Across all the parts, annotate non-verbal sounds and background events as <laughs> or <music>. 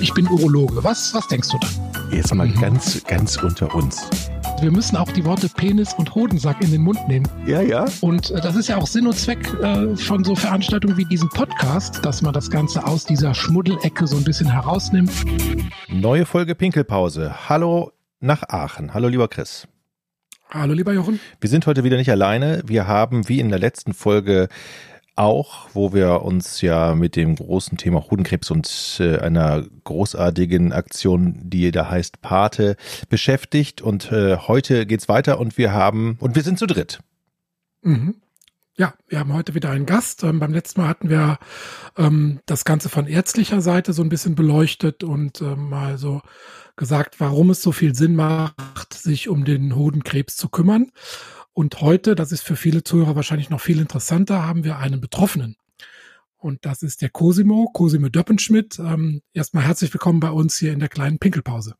ich bin Urologe. Was, was denkst du dann? Jetzt mal mhm. ganz, ganz unter uns. Wir müssen auch die Worte Penis und Hodensack in den Mund nehmen. Ja, ja. Und äh, das ist ja auch Sinn und Zweck äh, von so Veranstaltungen wie diesem Podcast, dass man das Ganze aus dieser Schmuddelecke so ein bisschen herausnimmt. Neue Folge Pinkelpause. Hallo nach Aachen. Hallo, lieber Chris. Hallo, lieber Jochen. Wir sind heute wieder nicht alleine. Wir haben, wie in der letzten Folge, auch, wo wir uns ja mit dem großen Thema Hodenkrebs und äh, einer großartigen Aktion, die da heißt Pate, beschäftigt. Und äh, heute geht's weiter und wir haben, und wir sind zu dritt. Mhm. Ja, wir haben heute wieder einen Gast. Ähm, beim letzten Mal hatten wir ähm, das Ganze von ärztlicher Seite so ein bisschen beleuchtet und ähm, mal so gesagt, warum es so viel Sinn macht, sich um den Hodenkrebs zu kümmern. Und heute, das ist für viele Zuhörer wahrscheinlich noch viel interessanter, haben wir einen Betroffenen. Und das ist der Cosimo, Cosimo Döppenschmidt. Ähm, erstmal herzlich willkommen bei uns hier in der kleinen Pinkelpause.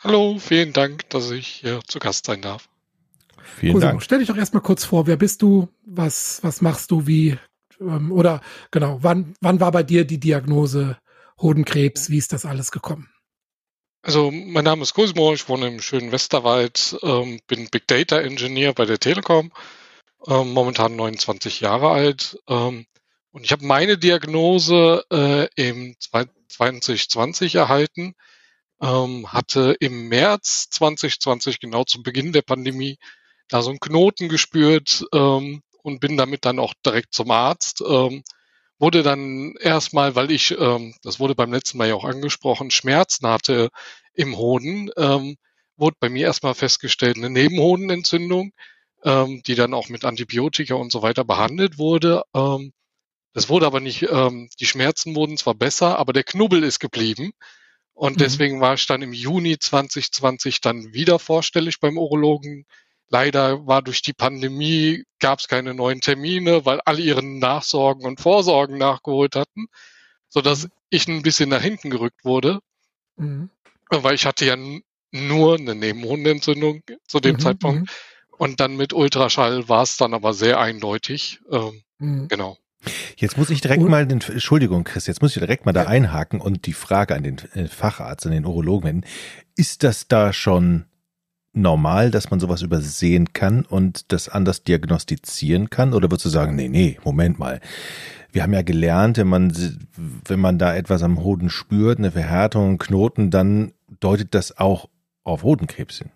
Hallo, vielen Dank, dass ich hier zu Gast sein darf. Vielen Cosimo, Dank. Stell dich doch erstmal kurz vor, wer bist du, was, was machst du, wie, ähm, oder genau, wann, wann war bei dir die Diagnose Hodenkrebs, wie ist das alles gekommen? Also mein Name ist Cosimo, ich wohne im schönen Westerwald, ähm, bin Big Data Engineer bei der Telekom, ähm, momentan 29 Jahre alt. Ähm, und ich habe meine Diagnose äh, im 2020 erhalten, ähm, hatte im März 2020, genau zum Beginn der Pandemie, da so einen Knoten gespürt ähm, und bin damit dann auch direkt zum Arzt. Ähm, wurde dann erstmal, weil ich, ähm, das wurde beim letzten Mal ja auch angesprochen, Schmerzen hatte im Hoden, ähm, wurde bei mir erstmal festgestellt eine Nebenhodenentzündung, ähm, die dann auch mit Antibiotika und so weiter behandelt wurde. Ähm, das wurde aber nicht, ähm, die Schmerzen wurden zwar besser, aber der Knubbel ist geblieben. Und mhm. deswegen war ich dann im Juni 2020 dann wieder vorstellig beim Urologen Leider war durch die Pandemie, gab es keine neuen Termine, weil alle ihren Nachsorgen und Vorsorgen nachgeholt hatten, so dass mhm. ich ein bisschen nach hinten gerückt wurde, mhm. weil ich hatte ja nur eine Nebenhundenentzündung zu dem mhm, Zeitpunkt. Mhm. Und dann mit Ultraschall war es dann aber sehr eindeutig. Ähm, mhm. Genau. Jetzt muss ich direkt und, mal den, Entschuldigung, Chris, jetzt muss ich direkt mal da einhaken und die Frage an den äh, Facharzt, an den Urologen wenden. Ist das da schon normal, dass man sowas übersehen kann und das anders diagnostizieren kann? Oder würdest du sagen, nee, nee, Moment mal. Wir haben ja gelernt, wenn man, wenn man da etwas am Hoden spürt, eine Verhärtung, einen Knoten, dann deutet das auch auf Hodenkrebs hin.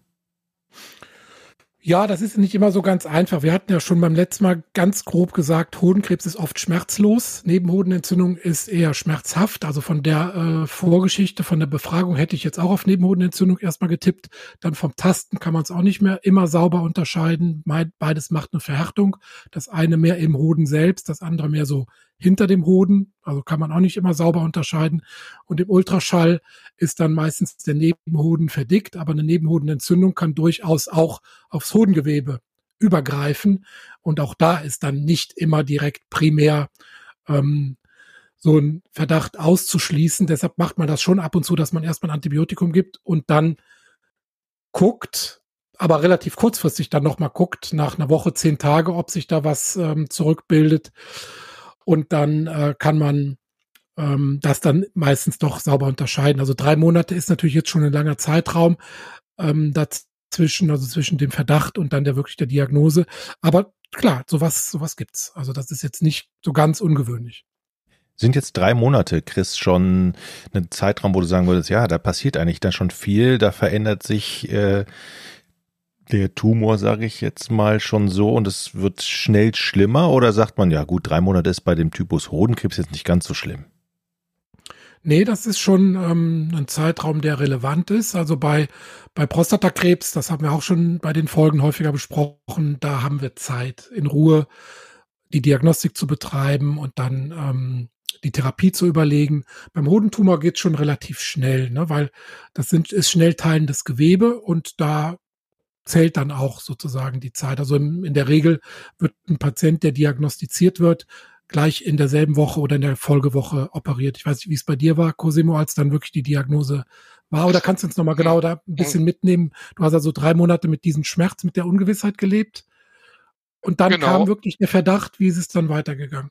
Ja, das ist nicht immer so ganz einfach. Wir hatten ja schon beim letzten Mal ganz grob gesagt, Hodenkrebs ist oft schmerzlos. Nebenhodenentzündung ist eher schmerzhaft. Also von der äh, Vorgeschichte, von der Befragung hätte ich jetzt auch auf Nebenhodenentzündung erstmal getippt. Dann vom Tasten kann man es auch nicht mehr immer sauber unterscheiden. Beides macht eine Verhärtung. Das eine mehr im Hoden selbst, das andere mehr so hinter dem Hoden. Also kann man auch nicht immer sauber unterscheiden. Und im Ultraschall ist dann meistens der Nebenhoden verdickt, aber eine Nebenhodenentzündung kann durchaus auch aufs Hodengewebe übergreifen. Und auch da ist dann nicht immer direkt primär ähm, so ein Verdacht auszuschließen. Deshalb macht man das schon ab und zu, dass man erstmal ein Antibiotikum gibt und dann guckt, aber relativ kurzfristig dann nochmal guckt, nach einer Woche, zehn Tage, ob sich da was ähm, zurückbildet und dann äh, kann man ähm, das dann meistens doch sauber unterscheiden. Also drei Monate ist natürlich jetzt schon ein langer Zeitraum ähm, dazwischen, also zwischen dem Verdacht und dann der wirklich der Diagnose. Aber klar, sowas, sowas gibt's. Also das ist jetzt nicht so ganz ungewöhnlich. Sind jetzt drei Monate, Chris, schon ein Zeitraum, wo du sagen würdest, ja, da passiert eigentlich dann schon viel, da verändert sich äh, der Tumor, sage ich jetzt mal, schon so und es wird schnell schlimmer? Oder sagt man, ja gut, drei Monate ist bei dem Typus Hodenkrebs jetzt nicht ganz so schlimm? Nee, das ist schon ähm, ein Zeitraum, der relevant ist. Also bei, bei Prostatakrebs, das haben wir auch schon bei den Folgen häufiger besprochen, da haben wir Zeit, in Ruhe die Diagnostik zu betreiben und dann ähm, die Therapie zu überlegen. Beim Hodentumor geht es schon relativ schnell, ne, weil das sind, ist schnell teilendes Gewebe und da zählt dann auch sozusagen die Zeit. Also in, in der Regel wird ein Patient, der diagnostiziert wird, gleich in derselben Woche oder in der Folgewoche operiert. Ich weiß nicht, wie es bei dir war, Cosimo, als dann wirklich die Diagnose war. Oder kannst du uns nochmal genau da ein bisschen mitnehmen? Du hast also drei Monate mit diesem Schmerz, mit der Ungewissheit gelebt. Und dann genau. kam wirklich der Verdacht, wie ist es dann weitergegangen?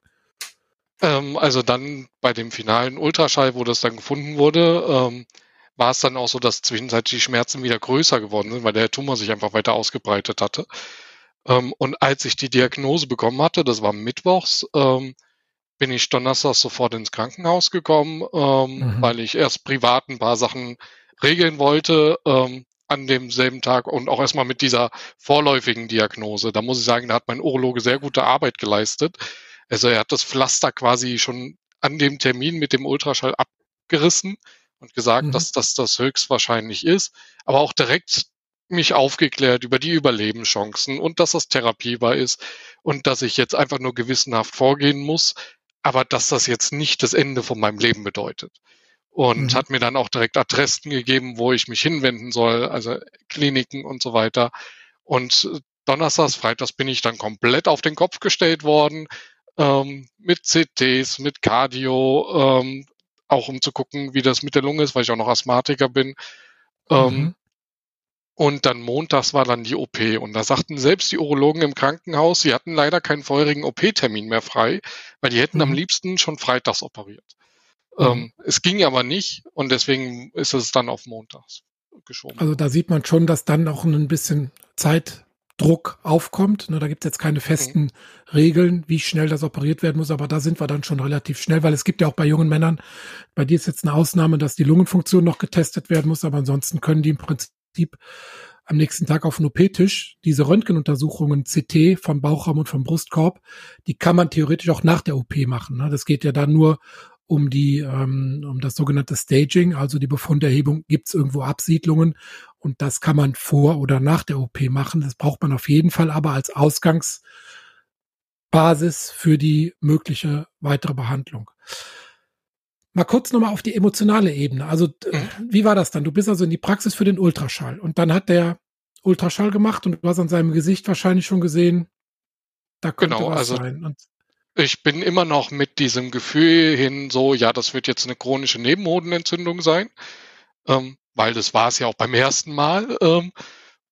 Ähm, also dann bei dem finalen Ultraschall, wo das dann gefunden wurde, ähm, war es dann auch so, dass zwischenzeitlich die Schmerzen wieder größer geworden sind, weil der Tumor sich einfach weiter ausgebreitet hatte. Ähm, und als ich die Diagnose bekommen hatte, das war mittwochs, ähm, bin ich donnerstags sofort ins Krankenhaus gekommen, ähm, mhm. weil ich erst privat ein paar Sachen regeln wollte ähm, an demselben Tag und auch erstmal mit dieser vorläufigen Diagnose. Da muss ich sagen, da hat mein Urologe sehr gute Arbeit geleistet. Also er hat das Pflaster quasi schon an dem Termin mit dem Ultraschall abgerissen und gesagt, mhm. dass das das höchstwahrscheinlich ist, aber auch direkt mich aufgeklärt über die Überlebenschancen und dass das therapiebar ist und dass ich jetzt einfach nur gewissenhaft vorgehen muss, aber dass das jetzt nicht das Ende von meinem Leben bedeutet. Und mhm. hat mir dann auch direkt Adressen gegeben, wo ich mich hinwenden soll, also Kliniken und so weiter. Und Donnerstags, Freitags bin ich dann komplett auf den Kopf gestellt worden, ähm, mit CTs, mit Cardio, ähm, auch um zu gucken, wie das mit der Lunge ist, weil ich auch noch Asthmatiker bin. Ähm, mhm. Und dann montags war dann die OP. Und da sagten selbst die Urologen im Krankenhaus, sie hatten leider keinen vorherigen OP-Termin mehr frei, weil die hätten mhm. am liebsten schon freitags operiert. Mhm. Ähm, es ging aber nicht und deswegen ist es dann auf montags geschoben. Also da sieht man schon, dass dann auch ein bisschen Zeit Druck aufkommt. Ne, da gibt es jetzt keine festen mhm. Regeln, wie schnell das operiert werden muss, aber da sind wir dann schon relativ schnell, weil es gibt ja auch bei jungen Männern, bei dir ist jetzt eine Ausnahme, dass die Lungenfunktion noch getestet werden muss, aber ansonsten können die im Prinzip am nächsten Tag auf den OP-Tisch diese Röntgenuntersuchungen CT vom Bauchraum und vom Brustkorb, die kann man theoretisch auch nach der OP machen. Ne? Das geht ja dann nur um die ähm, um das sogenannte Staging, also die Befunderhebung, gibt es irgendwo Absiedlungen und das kann man vor oder nach der OP machen. Das braucht man auf jeden Fall aber als Ausgangsbasis für die mögliche weitere Behandlung. Mal kurz nochmal auf die emotionale Ebene. Also, mhm. wie war das dann? Du bist also in die Praxis für den Ultraschall und dann hat der Ultraschall gemacht und du hast an seinem Gesicht wahrscheinlich schon gesehen, da könnte genau, was also sein. Und ich bin immer noch mit diesem Gefühl hin so, ja, das wird jetzt eine chronische Nebenhodenentzündung sein. Ähm, weil das war es ja auch beim ersten Mal. Ähm,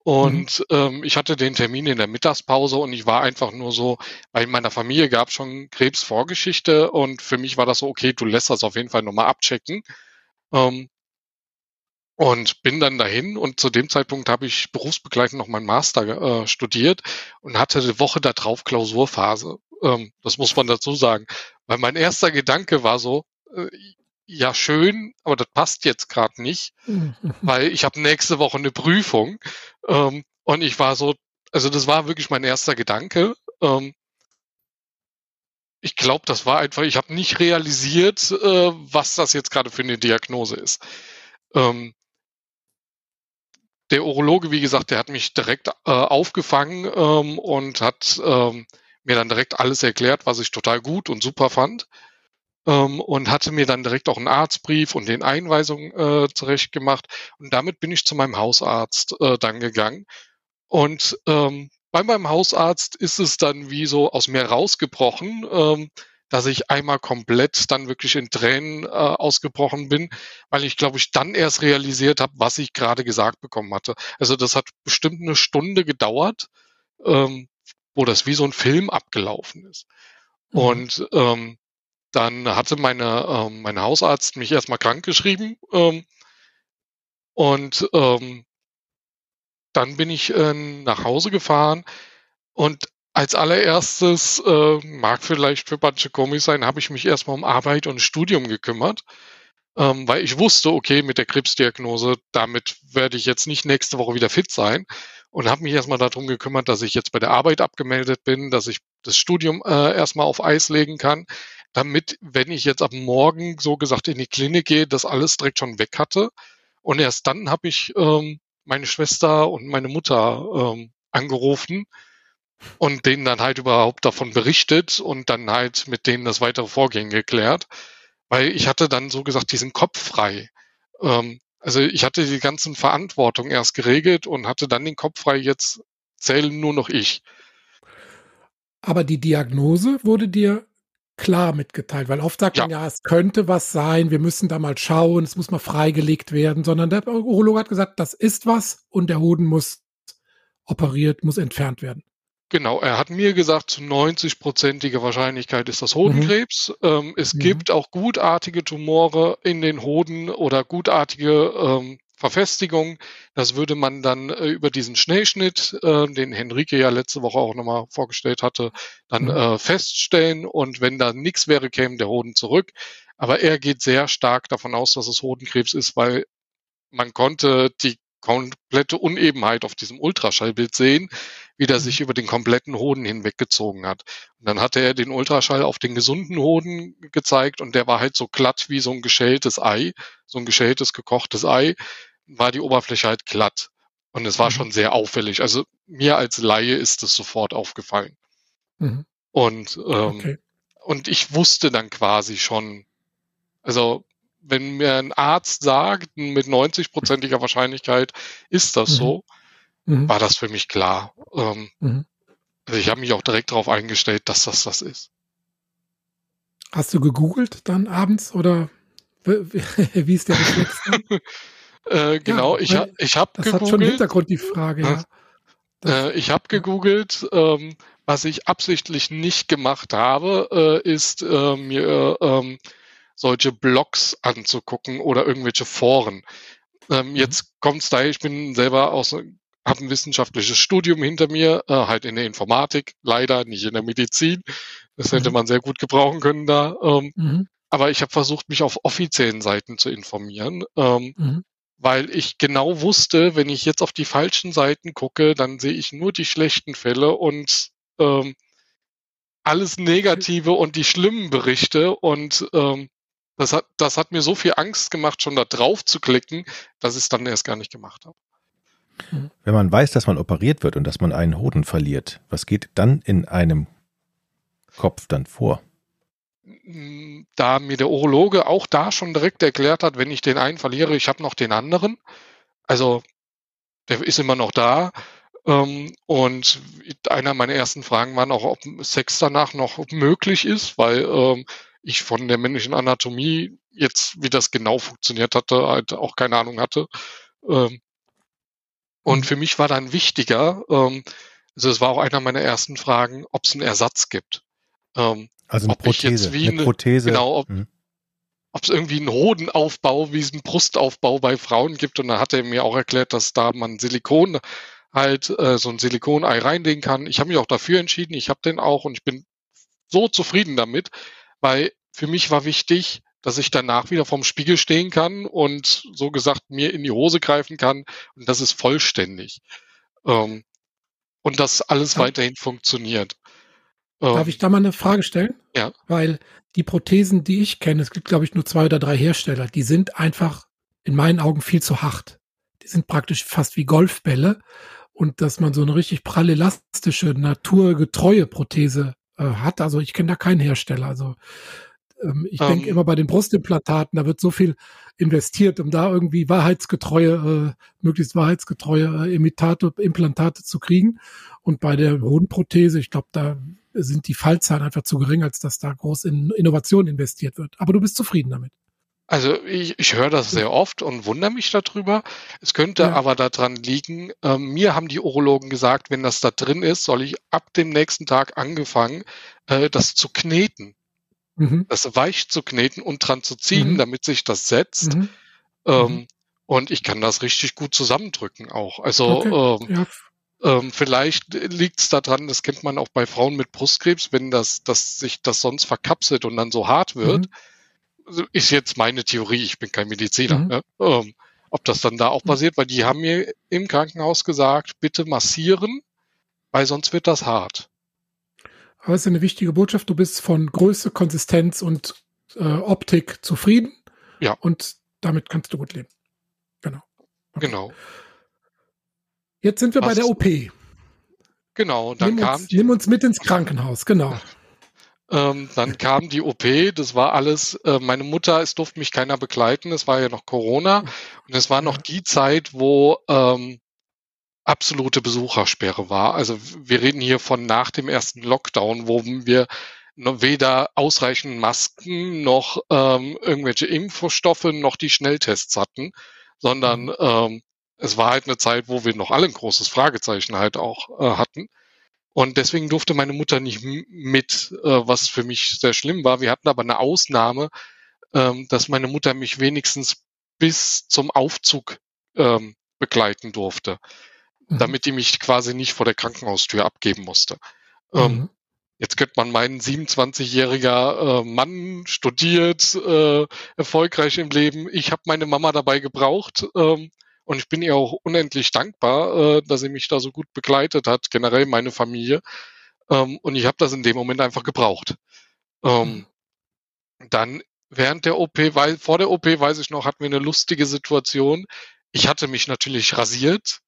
und mhm. ähm, ich hatte den Termin in der Mittagspause und ich war einfach nur so, weil in meiner Familie gab schon Krebsvorgeschichte und für mich war das so, okay, du lässt das auf jeden Fall nochmal abchecken. Ähm, und bin dann dahin und zu dem Zeitpunkt habe ich berufsbegleitend noch meinen Master äh, studiert und hatte eine Woche darauf Klausurphase. Ähm, das muss man dazu sagen. Weil mein erster Gedanke war so, äh, ja schön, aber das passt jetzt gerade nicht, weil ich habe nächste Woche eine Prüfung ähm, und ich war so, also das war wirklich mein erster Gedanke. Ähm, ich glaube, das war einfach, ich habe nicht realisiert, äh, was das jetzt gerade für eine Diagnose ist. Ähm, der Urologe, wie gesagt, der hat mich direkt äh, aufgefangen ähm, und hat ähm, mir dann direkt alles erklärt, was ich total gut und super fand ähm, und hatte mir dann direkt auch einen Arztbrief und den Einweisungen äh, zurecht gemacht. Und damit bin ich zu meinem Hausarzt äh, dann gegangen. Und ähm, bei meinem Hausarzt ist es dann wie so aus mir rausgebrochen, ähm, dass ich einmal komplett dann wirklich in Tränen äh, ausgebrochen bin, weil ich glaube ich dann erst realisiert habe, was ich gerade gesagt bekommen hatte. Also das hat bestimmt eine Stunde gedauert, ähm, wo das wie so ein Film abgelaufen ist. Mhm. Und ähm, dann hatte meine, ähm, mein Hausarzt mich erstmal krank geschrieben ähm, und ähm, dann bin ich äh, nach Hause gefahren und als allererstes, äh, mag vielleicht für manche komisch sein, habe ich mich erstmal um Arbeit und Studium gekümmert, ähm, weil ich wusste, okay, mit der Krebsdiagnose, damit werde ich jetzt nicht nächste Woche wieder fit sein und habe mich erstmal darum gekümmert, dass ich jetzt bei der Arbeit abgemeldet bin, dass ich das Studium äh, erstmal auf Eis legen kann, damit, wenn ich jetzt ab morgen so gesagt in die Klinik gehe, das alles direkt schon weg hatte. Und erst dann habe ich ähm, meine Schwester und meine Mutter ähm, angerufen und denen dann halt überhaupt davon berichtet und dann halt mit denen das weitere Vorgehen geklärt. Weil ich hatte dann so gesagt diesen Kopf frei. Ähm, also ich hatte die ganzen Verantwortung erst geregelt und hatte dann den Kopf frei, jetzt zählen nur noch ich. Aber die Diagnose wurde dir klar mitgeteilt, weil oft sagt ja. man ja, es könnte was sein, wir müssen da mal schauen, es muss mal freigelegt werden, sondern der Urologe hat gesagt, das ist was und der Hoden muss operiert, muss entfernt werden. Genau, er hat mir gesagt, zu 90-prozentiger Wahrscheinlichkeit ist das Hodenkrebs. Mhm. Ähm, es mhm. gibt auch gutartige Tumore in den Hoden oder gutartige ähm, Verfestigung. Das würde man dann äh, über diesen Schnellschnitt, äh, den Henrike ja letzte Woche auch nochmal vorgestellt hatte, dann mhm. äh, feststellen. Und wenn da nichts wäre, käme der Hoden zurück. Aber er geht sehr stark davon aus, dass es Hodenkrebs ist, weil man konnte die komplette Unebenheit auf diesem Ultraschallbild sehen, wie der mhm. sich über den kompletten Hoden hinweggezogen hat. Und dann hatte er den Ultraschall auf den gesunden Hoden gezeigt und der war halt so glatt wie so ein geschältes Ei, so ein geschältes, gekochtes Ei war die Oberfläche halt glatt. Und es war mhm. schon sehr auffällig. Also mir als Laie ist es sofort aufgefallen. Mhm. Und, ähm, okay. und ich wusste dann quasi schon, also wenn mir ein Arzt sagt, mit 90-prozentiger Wahrscheinlichkeit ist das mhm. so, mhm. war das für mich klar. Ähm, mhm. Also ich habe mich auch direkt darauf eingestellt, dass das das ist. Hast du gegoogelt dann abends oder <laughs> wie ist der Reflex? <laughs> Äh, genau, ja, ich, ha, ich habe gegoogelt. Das hat schon Hintergrund die Frage, ja. Äh, ich habe gegoogelt, ähm, was ich absichtlich nicht gemacht habe, äh, ist äh, mir ähm, solche Blogs anzugucken oder irgendwelche Foren. Ähm, mhm. Jetzt kommt's daher, ich bin selber aus, habe ein wissenschaftliches Studium hinter mir, äh, halt in der Informatik, leider nicht in der Medizin. Das hätte mhm. man sehr gut gebrauchen können da. Ähm, mhm. Aber ich habe versucht, mich auf offiziellen Seiten zu informieren. Ähm, mhm weil ich genau wusste, wenn ich jetzt auf die falschen Seiten gucke, dann sehe ich nur die schlechten Fälle und ähm, alles Negative und die schlimmen Berichte und ähm, das hat, das hat mir so viel Angst gemacht, schon da drauf zu klicken, dass ich es dann erst gar nicht gemacht habe. Wenn man weiß, dass man operiert wird und dass man einen Hoden verliert, was geht dann in einem Kopf dann vor? da mir der Urologe auch da schon direkt erklärt hat, wenn ich den einen verliere, ich habe noch den anderen. Also der ist immer noch da. Ähm, und einer meiner ersten Fragen waren auch, ob Sex danach noch möglich ist, weil ähm, ich von der männlichen Anatomie jetzt, wie das genau funktioniert hatte, halt auch keine Ahnung hatte. Ähm, und für mich war dann wichtiger, ähm, also es war auch einer meiner ersten Fragen, ob es einen Ersatz gibt. Ähm, also eine ob Prothese. wie eine, Prothese. Genau, ob, hm. es irgendwie einen Hodenaufbau, wie es einen Brustaufbau bei Frauen gibt. Und da hat er mir auch erklärt, dass da man Silikon halt äh, so ein Silikonei reinlegen kann. Ich habe mich auch dafür entschieden. Ich habe den auch und ich bin so zufrieden damit, weil für mich war wichtig, dass ich danach wieder vorm Spiegel stehen kann und so gesagt mir in die Hose greifen kann und das ist vollständig. Ähm, und dass alles ja. weiterhin funktioniert. Darf ähm, ich da mal eine Frage stellen? Ja. Weil die Prothesen, die ich kenne, es gibt, glaube ich, nur zwei oder drei Hersteller, die sind einfach in meinen Augen viel zu hart. Die sind praktisch fast wie Golfbälle. Und dass man so eine richtig prallelastische, naturgetreue Prothese äh, hat, also ich kenne da keinen Hersteller. Also ähm, ich um. denke ähm. immer bei den Brustimplantaten, da wird so viel investiert, um da irgendwie wahrheitsgetreue, äh, möglichst wahrheitsgetreue äh, Imitate, Implantate zu kriegen. Und bei der Hodenprothese, ich glaube, da sind die Fallzahlen einfach zu gering, als dass da groß in Innovation investiert wird. Aber du bist zufrieden damit. Also ich, ich höre das sehr oft und wundere mich darüber. Es könnte ja. aber daran liegen, äh, mir haben die Urologen gesagt, wenn das da drin ist, soll ich ab dem nächsten Tag angefangen, äh, das zu kneten. Mhm. Das weich zu kneten und dran zu ziehen, mhm. damit sich das setzt. Mhm. Ähm, mhm. und ich kann das richtig gut zusammendrücken auch. Also okay. ähm, ja. Ähm, vielleicht liegt es daran, das kennt man auch bei Frauen mit Brustkrebs, wenn das, dass sich das sonst verkapselt und dann so hart wird. Also ist jetzt meine Theorie, ich bin kein Mediziner. Mhm. Ne? Ähm, ob das dann da auch mhm. passiert, weil die haben mir im Krankenhaus gesagt, bitte massieren, weil sonst wird das hart. Aber es ist eine wichtige Botschaft, du bist von Größe, Konsistenz und äh, Optik zufrieden. Ja. Und damit kannst du gut leben. Genau. Okay. Genau. Jetzt sind wir Was? bei der OP. Genau, dann nimm kam. Uns, nimm uns mit ins Krankenhaus, genau. Ähm, dann kam die OP, das war alles, äh, meine Mutter, es durfte mich keiner begleiten, es war ja noch Corona und es war noch die Zeit, wo ähm, absolute Besuchersperre war. Also wir reden hier von nach dem ersten Lockdown, wo wir weder ausreichend Masken noch ähm, irgendwelche Impfstoffe noch die Schnelltests hatten, sondern mhm. ähm, es war halt eine Zeit, wo wir noch alle ein großes Fragezeichen halt auch äh, hatten. Und deswegen durfte meine Mutter nicht mit, äh, was für mich sehr schlimm war. Wir hatten aber eine Ausnahme, ähm, dass meine Mutter mich wenigstens bis zum Aufzug ähm, begleiten durfte, mhm. damit die mich quasi nicht vor der Krankenhaustür abgeben musste. Ähm, mhm. Jetzt könnte man meinen, 27-jähriger äh, Mann studiert, äh, erfolgreich im Leben. Ich habe meine Mama dabei gebraucht ähm, und ich bin ihr auch unendlich dankbar, äh, dass sie mich da so gut begleitet hat, generell meine Familie. Ähm, und ich habe das in dem Moment einfach gebraucht. Ähm, mhm. Dann während der OP, weil vor der OP weiß ich noch, hatten wir eine lustige Situation. Ich hatte mich natürlich rasiert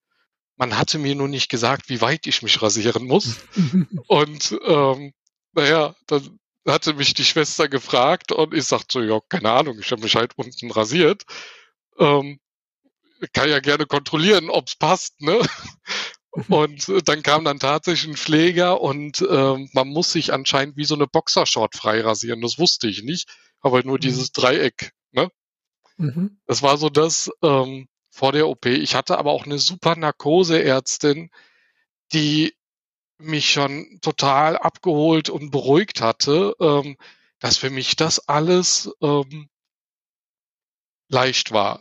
man hatte mir nur nicht gesagt, wie weit ich mich rasieren muss. <laughs> und ähm, naja, dann hatte mich die Schwester gefragt und ich sagte so, ja, keine Ahnung, ich habe mich halt unten rasiert. Ähm, kann ja gerne kontrollieren, ob's passt, ne? Und dann kam dann tatsächlich ein Pfleger und ähm, man muss sich anscheinend wie so eine Boxershort frei rasieren. Das wusste ich nicht, aber nur mhm. dieses Dreieck, ne? Mhm. Das war so das, ähm, vor der OP. Ich hatte aber auch eine super Narkoseärztin, die mich schon total abgeholt und beruhigt hatte, ähm, dass für mich das alles ähm, leicht war.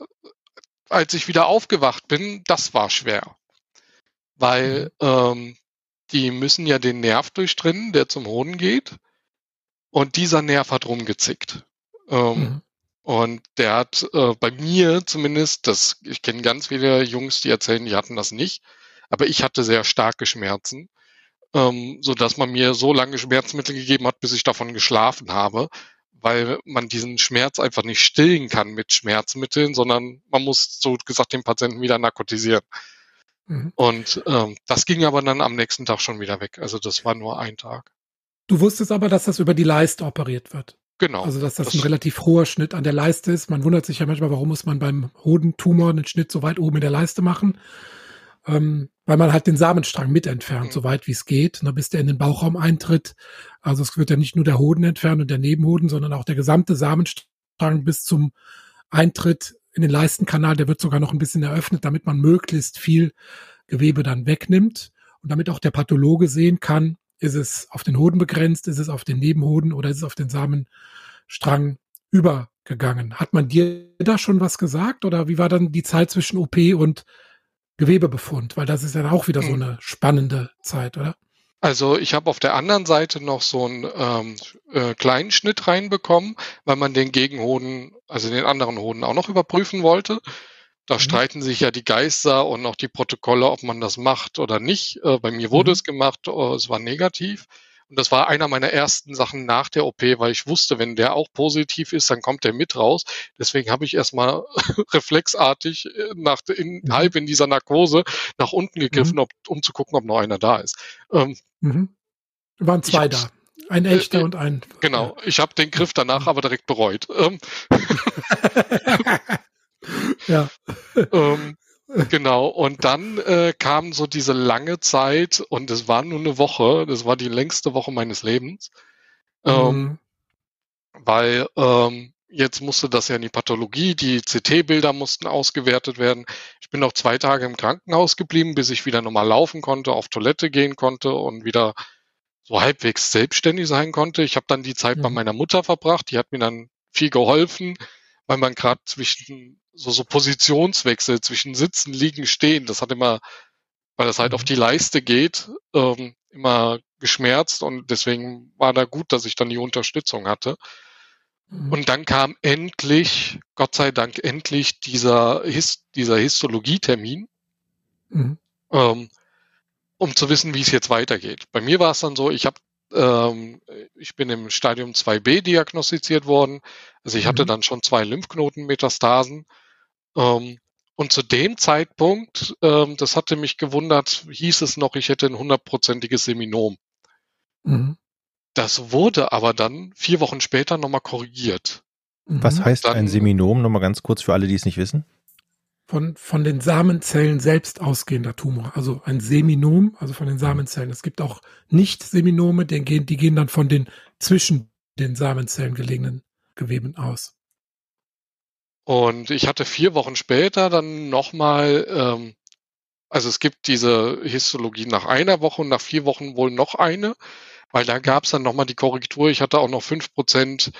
Als ich wieder aufgewacht bin, das war schwer. Weil mhm. ähm, die müssen ja den Nerv durchtrennen, der zum Hoden geht. Und dieser Nerv hat rumgezickt. Ähm, mhm. Und der hat äh, bei mir zumindest, das, ich kenne ganz viele Jungs, die erzählen, die hatten das nicht, aber ich hatte sehr starke Schmerzen, ähm, so dass man mir so lange Schmerzmittel gegeben hat, bis ich davon geschlafen habe, weil man diesen Schmerz einfach nicht stillen kann mit Schmerzmitteln, sondern man muss so gesagt den Patienten wieder narkotisieren. Mhm. Und ähm, das ging aber dann am nächsten Tag schon wieder weg. Also das war nur ein Tag. Du wusstest aber, dass das über die Leiste operiert wird. Genau. Also dass das, das, ein relativ hoher Schnitt an der Leiste ist. Man wundert sich ja manchmal, warum muss man beim Hodentumor einen Schnitt so weit oben in der Leiste machen. Ähm, weil man halt den Samenstrang mit entfernt, mhm. so weit wie es geht, ne, bis der in den Bauchraum eintritt. Also es wird ja nicht nur der Hoden entfernt und der Nebenhoden, sondern auch der gesamte Samenstrang bis zum Eintritt in den Leistenkanal, der wird sogar noch ein bisschen eröffnet, damit man möglichst viel Gewebe dann wegnimmt und damit auch der Pathologe sehen kann, ist es auf den Hoden begrenzt? Ist es auf den Nebenhoden oder ist es auf den Samenstrang übergegangen? Hat man dir da schon was gesagt oder wie war dann die Zeit zwischen OP und Gewebebefund? Weil das ist ja auch wieder so hm. eine spannende Zeit, oder? Also ich habe auf der anderen Seite noch so einen ähm, äh, kleinen Schnitt reinbekommen, weil man den Gegenhoden, also den anderen Hoden auch noch überprüfen wollte. Da mhm. streiten sich ja die Geister und auch die Protokolle, ob man das macht oder nicht. Äh, bei mir wurde mhm. es gemacht, oh, es war negativ. Und das war einer meiner ersten Sachen nach der OP, weil ich wusste, wenn der auch positiv ist, dann kommt der mit raus. Deswegen habe ich erstmal <laughs> reflexartig äh, nach, in, mhm. halb in dieser Narkose nach unten gegriffen, mhm. ob, um zu gucken, ob noch einer da ist. Ähm, mhm. Waren zwei da. Ein echter äh, und ein. Genau. Ich habe den Griff danach aber direkt bereut. Ähm, <laughs> ja. <laughs> ähm, genau. Und dann äh, kam so diese lange Zeit und es war nur eine Woche. Das war die längste Woche meines Lebens. Ähm, mhm. Weil ähm, jetzt musste das ja in die Pathologie, die CT-Bilder mussten ausgewertet werden. Ich bin noch zwei Tage im Krankenhaus geblieben, bis ich wieder normal laufen konnte, auf Toilette gehen konnte und wieder so halbwegs selbstständig sein konnte. Ich habe dann die Zeit mhm. bei meiner Mutter verbracht, die hat mir dann viel geholfen, weil man gerade zwischen so, so Positionswechsel zwischen Sitzen, Liegen, Stehen, das hat immer, weil das halt auf mhm. die Leiste geht, ähm, immer geschmerzt und deswegen war da gut, dass ich dann die Unterstützung hatte. Mhm. Und dann kam endlich, Gott sei Dank, endlich dieser, Hist dieser Histologietermin, mhm. ähm, um zu wissen, wie es jetzt weitergeht. Bei mir war es dann so, ich habe ähm, ich bin im Stadium 2b diagnostiziert worden. Also ich hatte mhm. dann schon zwei Lymphknotenmetastasen. Ähm, und zu dem Zeitpunkt, ähm, das hatte mich gewundert, hieß es noch, ich hätte ein hundertprozentiges Seminom. Mhm. Das wurde aber dann vier Wochen später nochmal korrigiert. Was mhm. heißt dann, ein Seminom? Nochmal ganz kurz für alle, die es nicht wissen von, von den Samenzellen selbst ausgehender Tumor, also ein Seminom, also von den mhm. Samenzellen. Es gibt auch Nicht-Seminome, die gehen, die gehen dann von den zwischen den Samenzellen gelegenen Geweben aus. Und ich hatte vier Wochen später dann nochmal ähm, Also es gibt diese Histologie nach einer Woche und nach vier Wochen wohl noch eine, weil da gab es dann nochmal die Korrektur. Ich hatte auch noch fünf Prozent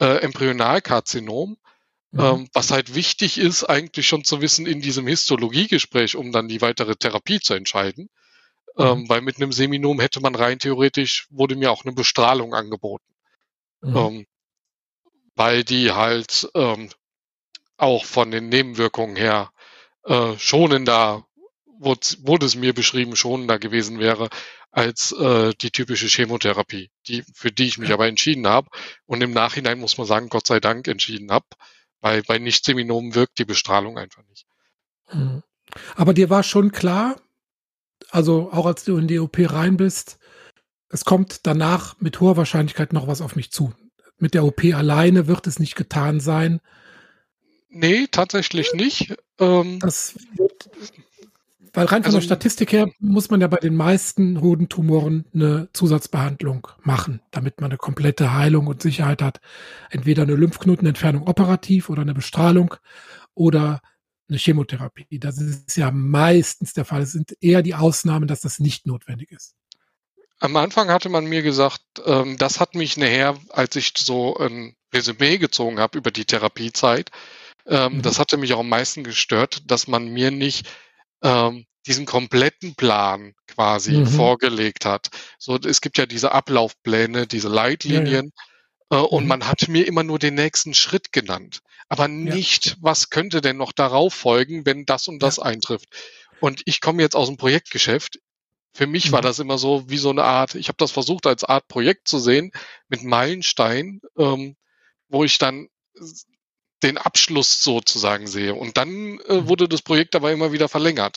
äh, Embryonalkarzinom, mhm. ähm, was halt wichtig ist, eigentlich schon zu wissen in diesem Histologiegespräch, um dann die weitere Therapie zu entscheiden. Mhm. Ähm, weil mit einem Seminom hätte man rein theoretisch, wurde mir auch eine Bestrahlung angeboten. Mhm. Ähm, weil die halt ähm, auch von den Nebenwirkungen her äh, schonender, wurde, es mir beschrieben, schonender gewesen wäre als äh, die typische Chemotherapie, die, für die ich mich ja. aber entschieden habe. Und im Nachhinein muss man sagen, Gott sei Dank entschieden habe, weil bei Nicht-Seminomen wirkt die Bestrahlung einfach nicht. Mhm. Aber dir war schon klar, also auch als du in die OP rein bist, es kommt danach mit hoher Wahrscheinlichkeit noch was auf mich zu. Mit der OP alleine wird es nicht getan sein. Nee, tatsächlich nicht. Ähm, das wird, weil rein von also, der Statistik her muss man ja bei den meisten Hodentumoren eine Zusatzbehandlung machen, damit man eine komplette Heilung und Sicherheit hat. Entweder eine Lymphknotenentfernung operativ oder eine Bestrahlung oder eine Chemotherapie. Das ist ja meistens der Fall. Es sind eher die Ausnahmen, dass das nicht notwendig ist. Am Anfang hatte man mir gesagt, ähm, das hat mich nachher, als ich so ein Resümee gezogen habe über die Therapiezeit, ähm, mhm. das hatte mich auch am meisten gestört, dass man mir nicht ähm, diesen kompletten Plan quasi mhm. vorgelegt hat. So, es gibt ja diese Ablaufpläne, diese Leitlinien, ja, ja. Äh, und mhm. man hat mir immer nur den nächsten Schritt genannt, aber nicht, ja. was könnte denn noch darauf folgen, wenn das und das eintrifft. Und ich komme jetzt aus dem Projektgeschäft. Für mich mhm. war das immer so wie so eine Art, ich habe das versucht als Art Projekt zu sehen mit Meilenstein, ähm, wo ich dann den Abschluss sozusagen sehe. Und dann äh, mhm. wurde das Projekt aber immer wieder verlängert.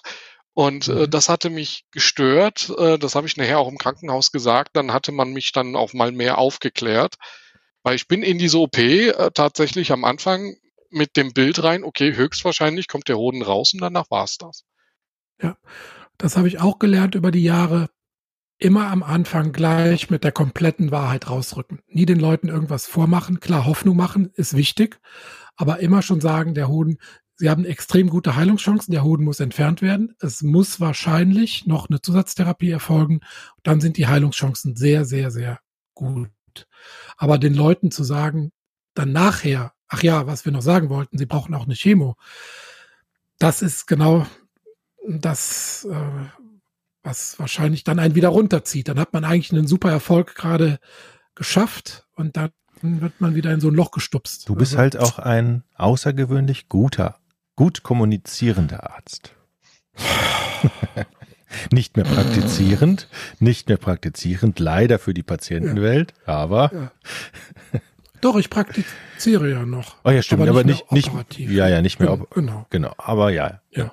Und äh, mhm. das hatte mich gestört. Äh, das habe ich nachher auch im Krankenhaus gesagt. Dann hatte man mich dann auch mal mehr aufgeklärt. Weil ich bin in diese OP äh, tatsächlich am Anfang mit dem Bild rein, okay, höchstwahrscheinlich kommt der Hoden raus und danach war es das. Ja, das habe ich auch gelernt über die Jahre immer am Anfang gleich mit der kompletten Wahrheit rausrücken. Nie den Leuten irgendwas vormachen. Klar, Hoffnung machen ist wichtig, aber immer schon sagen, der Hoden, sie haben extrem gute Heilungschancen, der Hoden muss entfernt werden. Es muss wahrscheinlich noch eine Zusatztherapie erfolgen. Dann sind die Heilungschancen sehr, sehr, sehr gut. Aber den Leuten zu sagen, dann nachher, ach ja, was wir noch sagen wollten, sie brauchen auch eine Chemo. Das ist genau das, äh, was wahrscheinlich dann einen wieder runterzieht. Dann hat man eigentlich einen super Erfolg gerade geschafft und dann wird man wieder in so ein Loch gestupst. Du bist also, halt auch ein außergewöhnlich guter, gut kommunizierender Arzt. <laughs> nicht mehr praktizierend, nicht mehr praktizierend, leider für die Patientenwelt, ja. aber. Ja. Doch, ich praktiziere ja noch. Oh ja, stimmt, aber nicht, aber nicht, nicht ja, ja, nicht mehr. Genau. Genau, aber ja. Ja.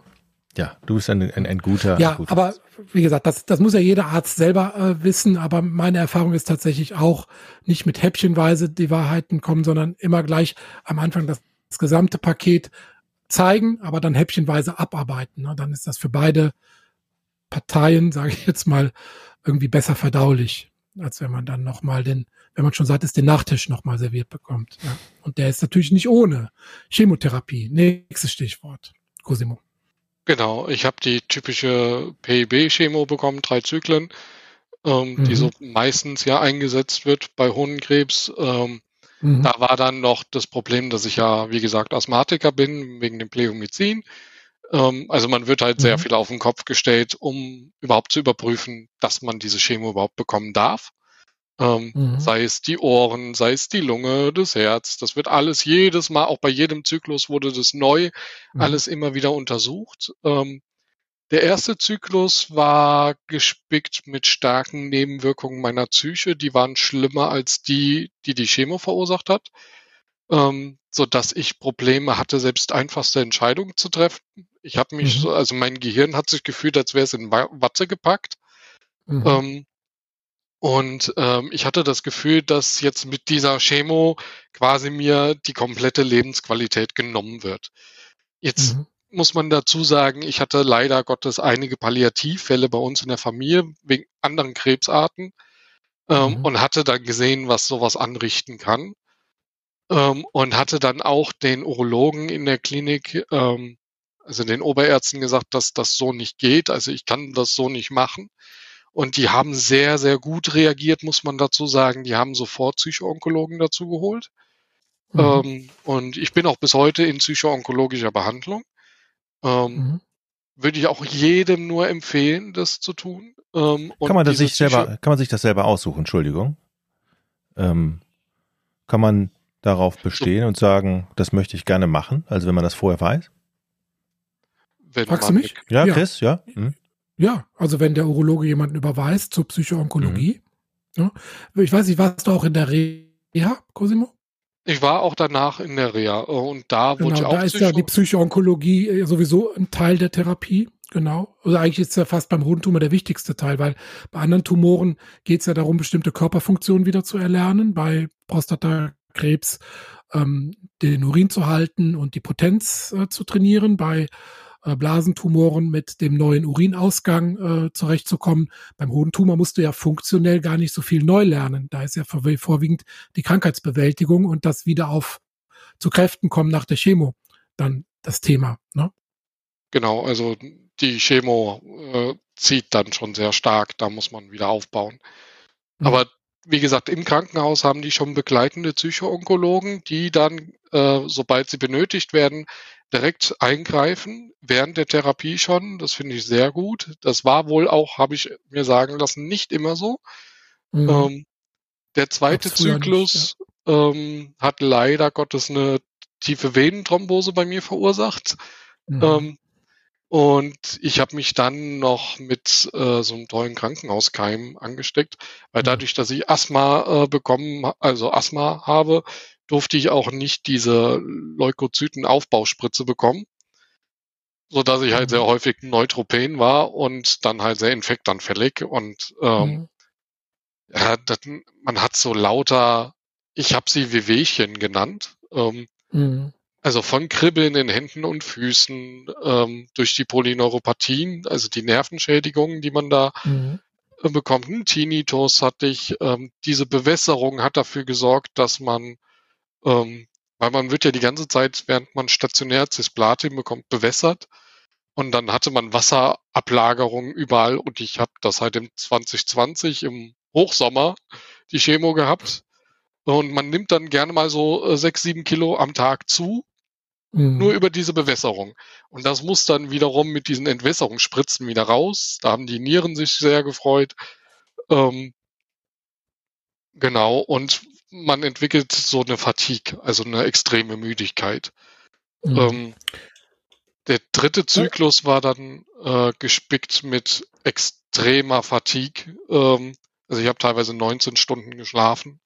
Ja, du bist ein, ein, ein guter. Ja, guter aber wie gesagt, das, das muss ja jeder Arzt selber äh, wissen. Aber meine Erfahrung ist tatsächlich auch nicht mit häppchenweise die Wahrheiten kommen, sondern immer gleich am Anfang das, das gesamte Paket zeigen, aber dann häppchenweise abarbeiten. Ne? Dann ist das für beide Parteien, <laughs> sage ich jetzt mal, irgendwie besser verdaulich, als wenn man dann nochmal den, wenn man schon sagt, ist den Nachtisch nochmal serviert bekommt. Ja? Und der ist natürlich nicht ohne Chemotherapie. Nächstes Stichwort. Cosimo. Genau, ich habe die typische PIB-Chemo bekommen, drei Zyklen, ähm, mhm. die so meistens ja eingesetzt wird bei Hodenkrebs. Ähm, mhm. Da war dann noch das Problem, dass ich ja, wie gesagt, Asthmatiker bin, wegen dem Pleomycin. Ähm, also man wird halt mhm. sehr viel auf den Kopf gestellt, um überhaupt zu überprüfen, dass man diese Chemo überhaupt bekommen darf. Ähm, mhm. Sei es die Ohren, sei es die Lunge, das Herz. Das wird alles jedes Mal, auch bei jedem Zyklus wurde das neu, mhm. alles immer wieder untersucht. Ähm, der erste Zyklus war gespickt mit starken Nebenwirkungen meiner Psyche. Die waren schlimmer als die, die die Chemo verursacht hat. Ähm, so dass ich Probleme hatte, selbst einfachste Entscheidungen zu treffen. Ich habe mich, mhm. so, also mein Gehirn hat sich gefühlt, als wäre es in Watte gepackt. Mhm. Ähm, und ähm, ich hatte das Gefühl, dass jetzt mit dieser Chemo quasi mir die komplette Lebensqualität genommen wird. Jetzt mhm. muss man dazu sagen, ich hatte leider Gottes einige Palliativfälle bei uns in der Familie wegen anderen Krebsarten ähm, mhm. und hatte dann gesehen, was sowas anrichten kann. Ähm, und hatte dann auch den Urologen in der Klinik ähm, also den Oberärzten gesagt, dass das so nicht geht. Also ich kann das so nicht machen. Und die haben sehr, sehr gut reagiert, muss man dazu sagen. Die haben sofort Psychoonkologen dazu geholt. Mhm. Ähm, und ich bin auch bis heute in psychoonkologischer Behandlung. Ähm, mhm. Würde ich auch jedem nur empfehlen, das zu tun. Ähm, kann man das sich selber, kann man sich das selber aussuchen? Entschuldigung. Ähm, kann man darauf bestehen so. und sagen, das möchte ich gerne machen? Also wenn man das vorher weiß? Wenn Fragst du mich? Ja, Chris, ja. Hm? Ja, also wenn der Urologe jemanden überweist zur Psychoonkologie. Mhm. Ja, ich weiß nicht, warst du auch in der Reha, Cosimo? Ich war auch danach in der Reha und da genau, wurde ich auch Da ist ja die Psychoonkologie äh, sowieso ein Teil der Therapie, genau. Also eigentlich ist es ja fast beim Hodentumor der wichtigste Teil, weil bei anderen Tumoren geht es ja darum, bestimmte Körperfunktionen wieder zu erlernen. Bei Prostatakrebs ähm, den Urin zu halten und die Potenz äh, zu trainieren. Bei äh, Blasentumoren mit dem neuen Urinausgang äh, zurechtzukommen. Beim Hodentumor musst du ja funktionell gar nicht so viel neu lernen. Da ist ja vorwiegend die Krankheitsbewältigung und das wieder auf zu Kräften kommen nach der Chemo dann das Thema. Ne? Genau, also die Chemo äh, zieht dann schon sehr stark, da muss man wieder aufbauen. Mhm. Aber wie gesagt, im Krankenhaus haben die schon begleitende Psychoonkologen, die dann, äh, sobald sie benötigt werden, direkt eingreifen, während der Therapie schon. Das finde ich sehr gut. Das war wohl auch, habe ich mir sagen lassen, nicht immer so. Mhm. Ähm, der zweite Zyklus nicht, ja. ähm, hat leider Gottes eine tiefe Venenthrombose bei mir verursacht. Mhm. Ähm, und ich habe mich dann noch mit äh, so einem tollen Krankenhauskeim angesteckt, weil mhm. dadurch, dass ich Asthma äh, bekommen, also Asthma habe, durfte ich auch nicht diese Leukozytenaufbauspritze bekommen, so dass ich halt mhm. sehr häufig Neutropän war und dann halt sehr infektanfällig und ähm, mhm. ja, das, man hat so lauter, ich habe sie Wehwehchen genannt. Ähm, mhm. Also von Kribbeln in Händen und Füßen, ähm, durch die Polyneuropathien, also die Nervenschädigungen, die man da mhm. äh, bekommt. Ein Tinnitus hatte ich. Ähm, diese Bewässerung hat dafür gesorgt, dass man, ähm, weil man wird ja die ganze Zeit, während man stationär Cisplatin bekommt, bewässert. Und dann hatte man Wasserablagerungen überall und ich habe das halt im 2020 im Hochsommer die Chemo gehabt. Und man nimmt dann gerne mal so äh, sechs, sieben Kilo am Tag zu Mhm. Nur über diese Bewässerung. Und das muss dann wiederum mit diesen Entwässerungsspritzen wieder raus. Da haben die Nieren sich sehr gefreut. Ähm, genau. Und man entwickelt so eine Fatigue, also eine extreme Müdigkeit. Mhm. Ähm, der dritte Zyklus war dann äh, gespickt mit extremer Fatigue. Ähm, also ich habe teilweise 19 Stunden geschlafen.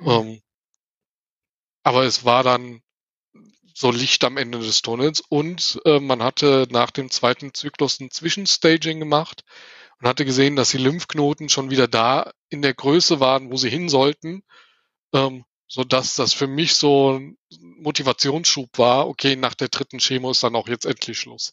Ähm, aber es war dann so Licht am Ende des Tunnels. Und äh, man hatte nach dem zweiten Zyklus ein Zwischenstaging gemacht und hatte gesehen, dass die Lymphknoten schon wieder da in der Größe waren, wo sie hin sollten, ähm, so dass das für mich so ein Motivationsschub war. Okay, nach der dritten Chemo ist dann auch jetzt endlich Schluss.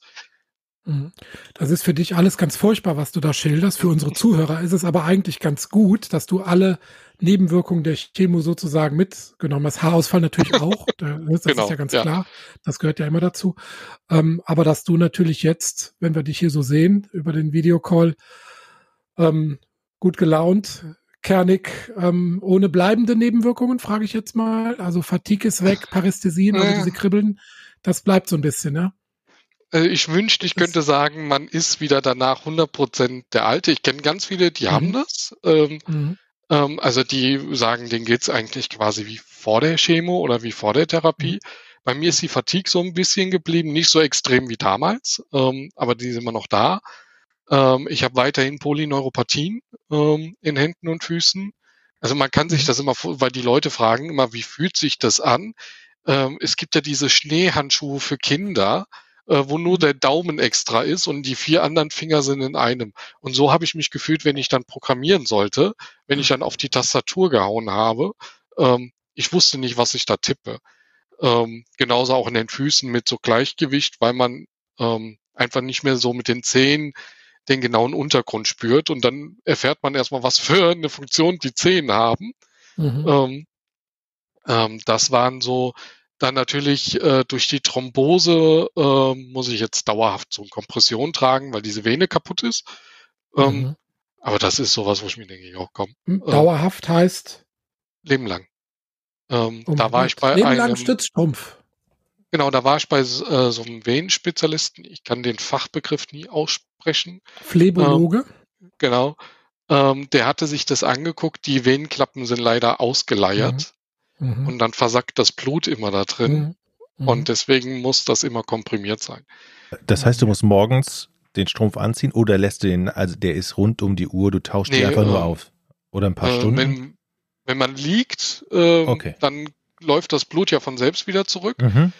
Mhm. Das ist für dich alles ganz furchtbar, was du da schilderst. Für unsere Zuhörer ist es aber eigentlich ganz gut, dass du alle Nebenwirkungen der Chemo sozusagen mitgenommen hast. Haarausfall natürlich <laughs> auch. Das genau, ist ja ganz ja. klar. Das gehört ja immer dazu. Ähm, aber dass du natürlich jetzt, wenn wir dich hier so sehen, über den Videocall, ähm, gut gelaunt, kernig, ähm, ohne bleibende Nebenwirkungen, frage ich jetzt mal. Also Fatigue ist weg, Parästhesien, also diese Kribbeln, das bleibt so ein bisschen, ja. Äh, ich wünschte, ich könnte sagen, man ist wieder danach 100% der Alte. Ich kenne ganz viele, die mhm. haben das. Ähm, mhm. ähm, also die sagen, denen geht's eigentlich quasi wie vor der Chemo oder wie vor der Therapie. Mhm. Bei mir ist die Fatigue so ein bisschen geblieben, nicht so extrem wie damals, ähm, aber die sind immer noch da. Ähm, ich habe weiterhin Polyneuropathien ähm, in Händen und Füßen. Also man kann sich mhm. das immer, weil die Leute fragen immer, wie fühlt sich das an? Ähm, es gibt ja diese Schneehandschuhe für Kinder, äh, wo nur mhm. der Daumen extra ist und die vier anderen Finger sind in einem. Und so habe ich mich gefühlt, wenn ich dann programmieren sollte, wenn ich dann auf die Tastatur gehauen habe. Ähm, ich wusste nicht, was ich da tippe. Ähm, genauso auch in den Füßen mit so Gleichgewicht, weil man ähm, einfach nicht mehr so mit den Zehen den genauen Untergrund spürt und dann erfährt man erstmal, was für eine Funktion die Zehen haben. Mhm. Ähm, ähm, das waren so dann natürlich äh, durch die Thrombose äh, muss ich jetzt dauerhaft so eine Kompression tragen, weil diese Vene kaputt ist. Ähm, mhm. Aber das ist sowas, wo ich mir denke, ja, komm. Hm, dauerhaft äh, heißt? Leben lang. Ähm, da war ich bei Leben einem, lang Stützstrumpf. Genau, da war ich bei äh, so einem Venenspezialisten. Ich kann den Fachbegriff nie aussprechen. Phlebologe. Ähm, genau. Ähm, der hatte sich das angeguckt. Die Venenklappen sind leider ausgeleiert. Mhm. mhm. Und dann versackt das Blut immer da drin. Mhm. mhm. Und deswegen muss das immer komprimiert sein. Das heißt, du musst morgens den Strumpf anziehen oder lässt du den, also der ist rund um die Uhr, du tauschst nee, die einfach äh, nur auf? Oder ein paar äh, Stunden? Wenn, wenn man liegt, äh, okay. dann läuft das Blut ja von selbst wieder zurück. Mhm.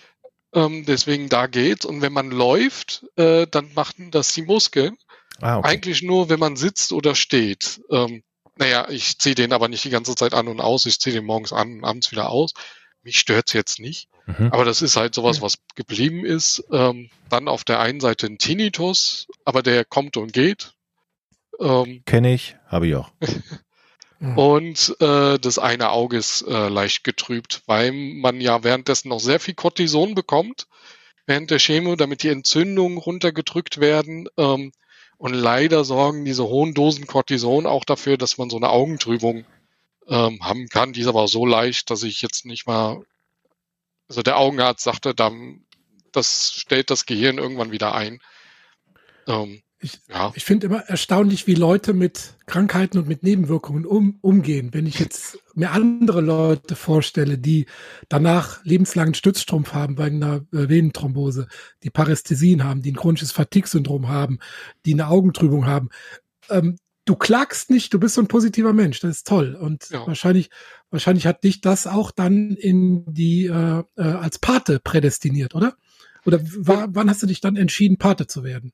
Ähm, deswegen da geht. Und wenn man läuft, äh, dann machen das die Muskeln. Ah, okay. Eigentlich nur, wenn man sitzt oder steht. Ähm, naja, ich ziehe den aber nicht die ganze Zeit an und aus. Ich ziehe den morgens an und abends wieder aus. Mich stört's jetzt nicht. Mhm. Aber das ist halt sowas, was geblieben ist. Ähm, dann auf der einen Seite ein Tinnitus, aber der kommt und geht. Ähm, Kenne ich, habe ich auch. <laughs> Mhm. Und äh, das eine Auge ist äh, leicht getrübt, weil man ja währenddessen noch sehr viel Cortison bekommt während der Chemo, damit die Entzündungen runtergedrückt werden. Ähm, und leider sorgen diese hohen Dosen Cortison auch dafür, dass man so eine Augentrübung ähm, haben kann. Die ist aber so leicht, dass ich jetzt nicht mal, also der Augenarzt sagte, dann, das stellt das Gehirn irgendwann wieder ein. Ähm, ich, ja. ich finde immer erstaunlich, wie Leute mit Krankheiten und mit Nebenwirkungen um, umgehen. Wenn ich jetzt mir andere Leute vorstelle, die danach lebenslangen Stützstrumpf haben bei einer äh, Venenthrombose, die Parästhesien haben, die ein chronisches Fatigue-Syndrom haben, die eine Augentrübung haben. Ähm, du klagst nicht, du bist so ein positiver Mensch, das ist toll. Und ja. wahrscheinlich, wahrscheinlich hat dich das auch dann in die äh, äh, als Pate prädestiniert, oder? Oder wann hast du dich dann entschieden, Pate zu werden?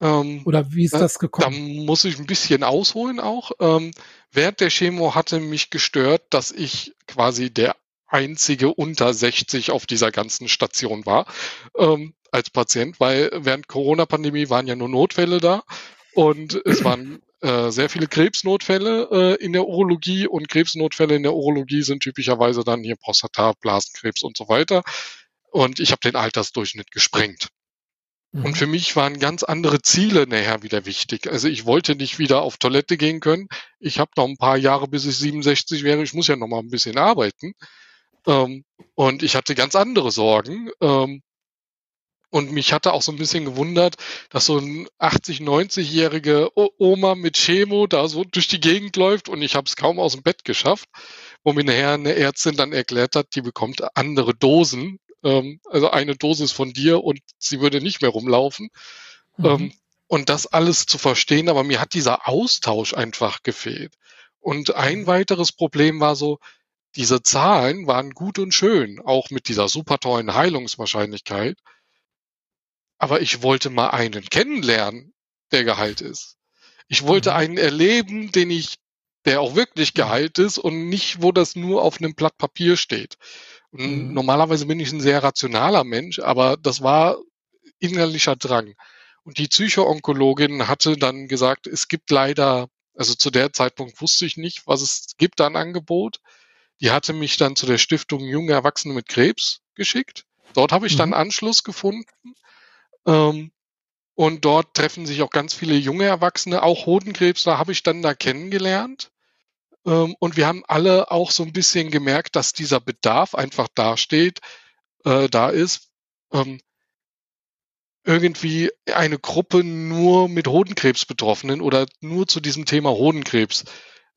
Ähm, Oder wie ist das gekommen? Da muss ich ein bisschen ausholen auch. Ähm, während der Chemo hatte mich gestört, dass ich quasi der einzige unter 60 auf dieser ganzen Station war ähm, als Patient, weil während Corona-Pandemie waren ja nur Notfälle da und es waren äh, sehr viele Krebsnotfälle äh, in der Urologie und Krebsnotfälle in der Urologie sind typischerweise dann hier Prostata, Blasenkrebs und so weiter. Und ich habe den Altersdurchschnitt gesprengt. Und mhm. für mich waren ganz andere Ziele nachher wieder wichtig. Also ich wollte nicht wieder auf Toilette gehen können. Ich habe noch ein paar Jahre, bis ich 67 wäre. Ich muss ja noch mal ein bisschen arbeiten. Ähm, und ich hatte ganz andere Sorgen. Ähm, und mich hatte auch so ein bisschen gewundert, dass so ein 80, 90-jährige Oma mit Chemo da so durch die Gegend läuft und ich habe es kaum aus dem Bett geschafft, wo mir nachher eine Ärztin dann erklärt hat, die bekommt andere Dosen ähm, also eine Dosis von dir und sie würde nicht mehr rumlaufen. Mhm. Ähm, und das alles zu verstehen, aber mir hat dieser Austausch einfach gefehlt. Und ein mhm. weiteres Problem war so, diese Zahlen waren gut und schön, auch mit dieser super tollen Heilungswahrscheinlichkeit. Aber ich wollte mal einen kennenlernen, der geheilt ist. Ich wollte mhm. einen erleben, den ich, der auch wirklich mhm. geheilt ist und nicht, wo das nur auf einem Blatt Papier steht. Mhm. Normalerweise bin ich ein sehr rationaler Mensch, aber das war innerlicher Drang. Und die Psychoonkologin hatte dann gesagt, es gibt leider, also zu der Zeitpunkt wusste ich nicht, was es gibt an Angebot. Die hatte mich dann zu der Stiftung Junge Erwachsene mit Krebs geschickt. Dort habe ich mhm. dann Anschluss gefunden. Ähm, und dort treffen sich auch ganz viele junge Erwachsene, auch Hodenkrebs, da habe ich dann da kennengelernt. Ähm, und wir haben alle auch so ein bisschen gemerkt, dass dieser Bedarf einfach dasteht, äh, da ist, ähm, irgendwie eine Gruppe nur mit Hodenkrebs-Betroffenen oder nur zu diesem Thema Hodenkrebs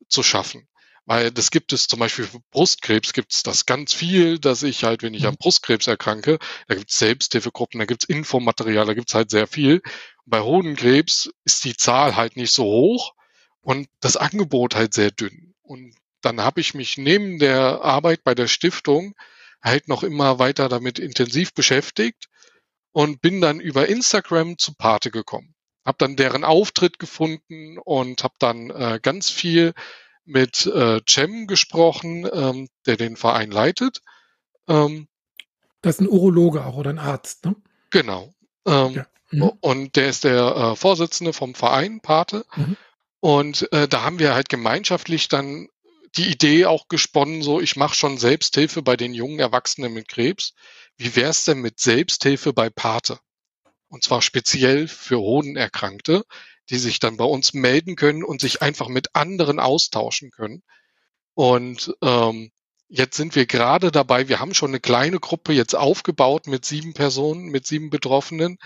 zu schaffen. Weil das gibt es zum Beispiel für Brustkrebs gibt es das ganz viel, dass ich halt, wenn ich an mhm. Brustkrebs erkranke, da gibt es Selbsthilfegruppen, da gibt es Infomaterial, da gibt es halt sehr viel. Bei Hodenkrebs ist die Zahl halt nicht so hoch und das Angebot halt sehr dünn. Und dann habe ich mich neben der Arbeit bei der Stiftung halt noch immer weiter damit intensiv beschäftigt und bin dann über Instagram zu Pate gekommen. Hab dann deren Auftritt gefunden und habe dann äh, ganz viel mit äh, Cem gesprochen, ähm, der den Verein leitet. Ähm, das ist ein Urologe auch oder ein Arzt, ne? Genau. Ähm, ja. mhm. Und der ist der äh, Vorsitzende vom Verein Pate. Mhm. Und äh, da haben wir halt gemeinschaftlich dann die Idee auch gesponnen, so ich mache schon Selbsthilfe bei den jungen Erwachsenen mit Krebs. Wie wäre es denn mit Selbsthilfe bei Pate? Und zwar speziell für Hodenerkrankte, die sich dann bei uns melden können und sich einfach mit anderen austauschen können. Und ähm, jetzt sind wir gerade dabei, wir haben schon eine kleine Gruppe jetzt aufgebaut mit sieben Personen, mit sieben Betroffenen,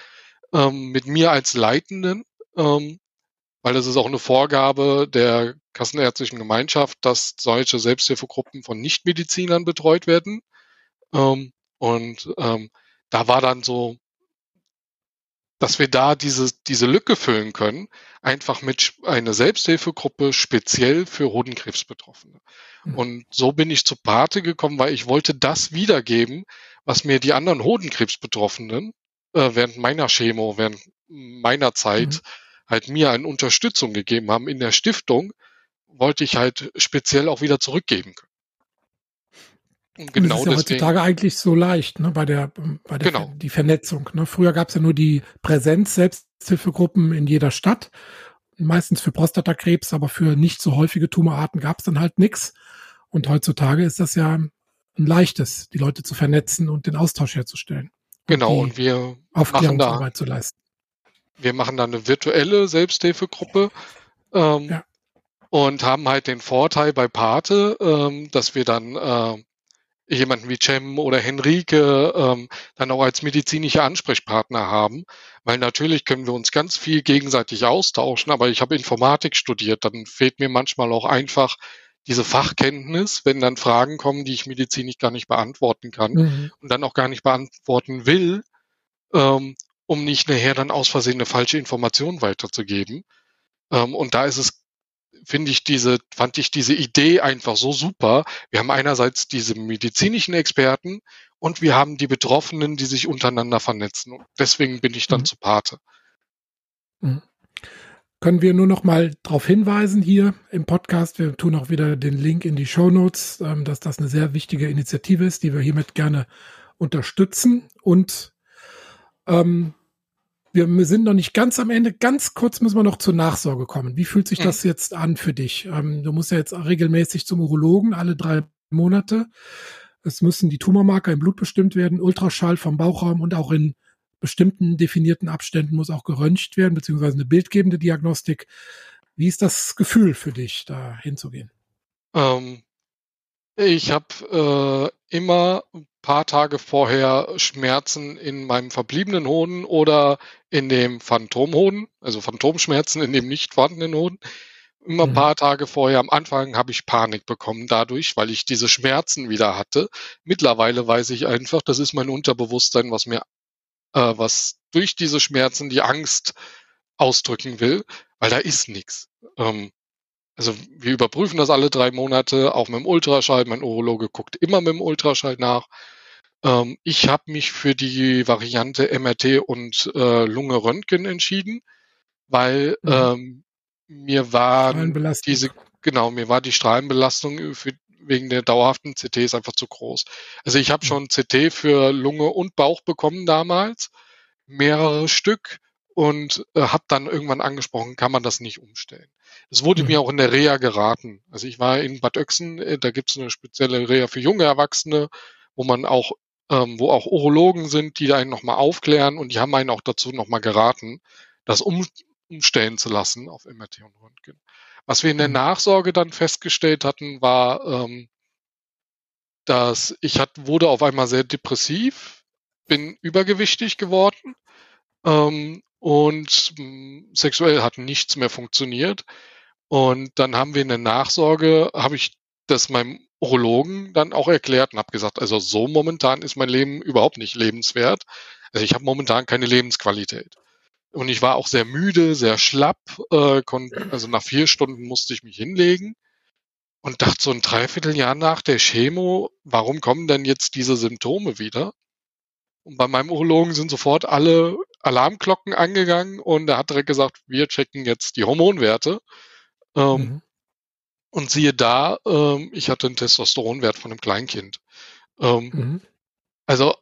ähm, mit mir als Leitenden, ähm, weil das ist auch eine Vorgabe der Kassenärztlichen Gemeinschaft, dass solche Selbsthilfegruppen von Nichtmedizinern betreut werden. Ähm, und ähm, da war dann so, dass wir da diese, diese Lücke füllen können, einfach mit einer Selbsthilfegruppe speziell für Hodenkrebsbetroffene. Mhm. Und so bin ich zu Pate gekommen, weil ich wollte das wiedergeben, was mir die anderen Hodenkrebsbetroffenen äh, während meiner Chemo, während meiner Zeit mhm halt mir eine Unterstützung gegeben haben in der Stiftung, wollte ich halt speziell auch wieder zurückgeben können. Und genau das ist ja deswegen, heutzutage eigentlich so leicht, ne, bei der, bei der genau. die Vernetzung. Ne? Früher gab es ja nur die Präsenz Selbsthilfegruppen in jeder Stadt, meistens für Prostatakrebs, aber für nicht so häufige Tumorarten gab es dann halt nichts. Und heutzutage ist das ja ein leichtes, die Leute zu vernetzen und den Austausch herzustellen. Genau, und, und wir Aufklärungsarbeit zu leisten wir machen dann eine virtuelle Selbsthilfegruppe ähm, ja. und haben halt den Vorteil bei Pate, ähm, dass wir dann äh, jemanden wie Cem oder Henrike ähm, dann auch als medizinische Ansprechpartner haben, weil natürlich können wir uns ganz viel gegenseitig austauschen, aber ich habe Informatik studiert, dann fehlt mir manchmal auch einfach diese Fachkenntnis, wenn dann Fragen kommen, die ich medizinisch gar nicht beantworten kann mhm. und dann auch gar nicht beantworten will, ähm, um nicht nachher dann aus Versehen eine falsche Information weiterzugeben. Ähm, und da ist es, finde ich diese, fand ich diese Idee einfach so super. Wir haben einerseits diese medizinischen Experten und wir haben die Betroffenen, die sich untereinander vernetzen. Und deswegen bin ich dann mhm. zu Pate. Mhm. Können wir nur noch mal darauf hinweisen hier im Podcast, wir tun auch wieder den Link in die Show Notes, ähm, dass das eine sehr wichtige Initiative ist, die wir hiermit gerne unterstützen und ähm, wir sind noch nicht ganz am Ende. Ganz kurz müssen wir noch zur Nachsorge kommen. Wie fühlt sich das jetzt an für dich? Ähm, du musst ja jetzt regelmäßig zum Urologen, alle drei Monate. Es müssen die Tumormarker im Blut bestimmt werden, Ultraschall vom Bauchraum und auch in bestimmten definierten Abständen muss auch geröntgt werden, beziehungsweise eine bildgebende Diagnostik. Wie ist das Gefühl für dich, da hinzugehen? Ähm, ich habe äh, immer paar Tage vorher Schmerzen in meinem verbliebenen Hoden oder in dem Phantomhoden, also Phantomschmerzen in dem nicht vorhandenen Hoden. Immer ein mhm. paar Tage vorher, am Anfang habe ich Panik bekommen dadurch, weil ich diese Schmerzen wieder hatte. Mittlerweile weiß ich einfach, das ist mein Unterbewusstsein, was mir, äh, was durch diese Schmerzen die Angst ausdrücken will, weil da ist nichts. Ähm, also wir überprüfen das alle drei Monate, auch mit dem Ultraschall. Mein Urologe guckt immer mit dem Ultraschall nach. Ähm, ich habe mich für die Variante MRT und äh, Lunge Röntgen entschieden, weil mhm. ähm, mir war diese genau mir war die Strahlenbelastung für, wegen der dauerhaften CTs einfach zu groß. Also ich habe schon CT für Lunge und Bauch bekommen damals, mehrere Stück und äh, habe dann irgendwann angesprochen, kann man das nicht umstellen. Es wurde mhm. mir auch in der Reha geraten. Also ich war in Bad Oechsen, äh, da gibt es eine spezielle Reha für junge Erwachsene, wo man auch, ähm, wo auch Urologen sind, die einen nochmal aufklären und die haben einen auch dazu nochmal geraten, das um, umstellen zu lassen auf MRT und Röntgen. Was wir in der mhm. Nachsorge dann festgestellt hatten, war, ähm, dass ich hat, wurde auf einmal sehr depressiv, bin übergewichtig geworden ähm, und mh, hm, sexuell hat nichts mehr funktioniert. Und dann haben wir in der Nachsorge, habe ich das meinem Urologen dann auch erklärt und habe gesagt, also so momentan ist mein Leben überhaupt nicht lebenswert. Also ich habe momentan keine Lebensqualität. Und ich war auch sehr müde, sehr schlapp. Äh, also nach vier Stunden musste ich mich hinlegen und dachte so ein Dreivierteljahr nach der Chemo, warum kommen denn jetzt diese Symptome wieder? Und bei meinem Urologen sind sofort alle Alarmglocken angegangen und er hat direkt gesagt, wir checken jetzt die Hormonwerte. Ähm, mhm. Und siehe da, ähm, ich hatte einen Testosteronwert von einem Kleinkind. Ähm, mhm. Also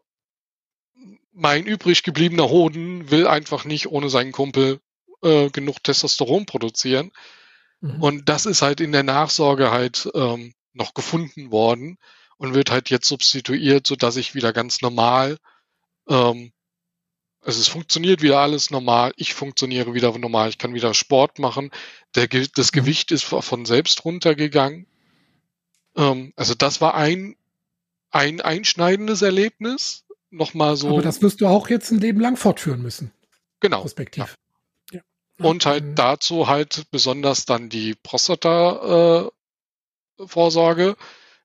mein übrig gebliebener Hoden will einfach nicht ohne seinen Kumpel äh, genug Testosteron produzieren. Mhm. Und das ist halt in der Nachsorge halt ähm, noch gefunden worden und wird halt jetzt substituiert, so dass ich wieder ganz normal, ähm, also es funktioniert wieder alles normal, ich funktioniere wieder normal, ich kann wieder Sport machen, der, das mhm. Gewicht ist von selbst runtergegangen. Ähm, also das war ein, ein einschneidendes Erlebnis, nochmal so. Aber das wirst du auch jetzt ein Leben lang fortführen müssen. Genau. Perspektiv. Ja. Ja. Und halt dazu halt besonders dann die Prostata-Vorsorge äh,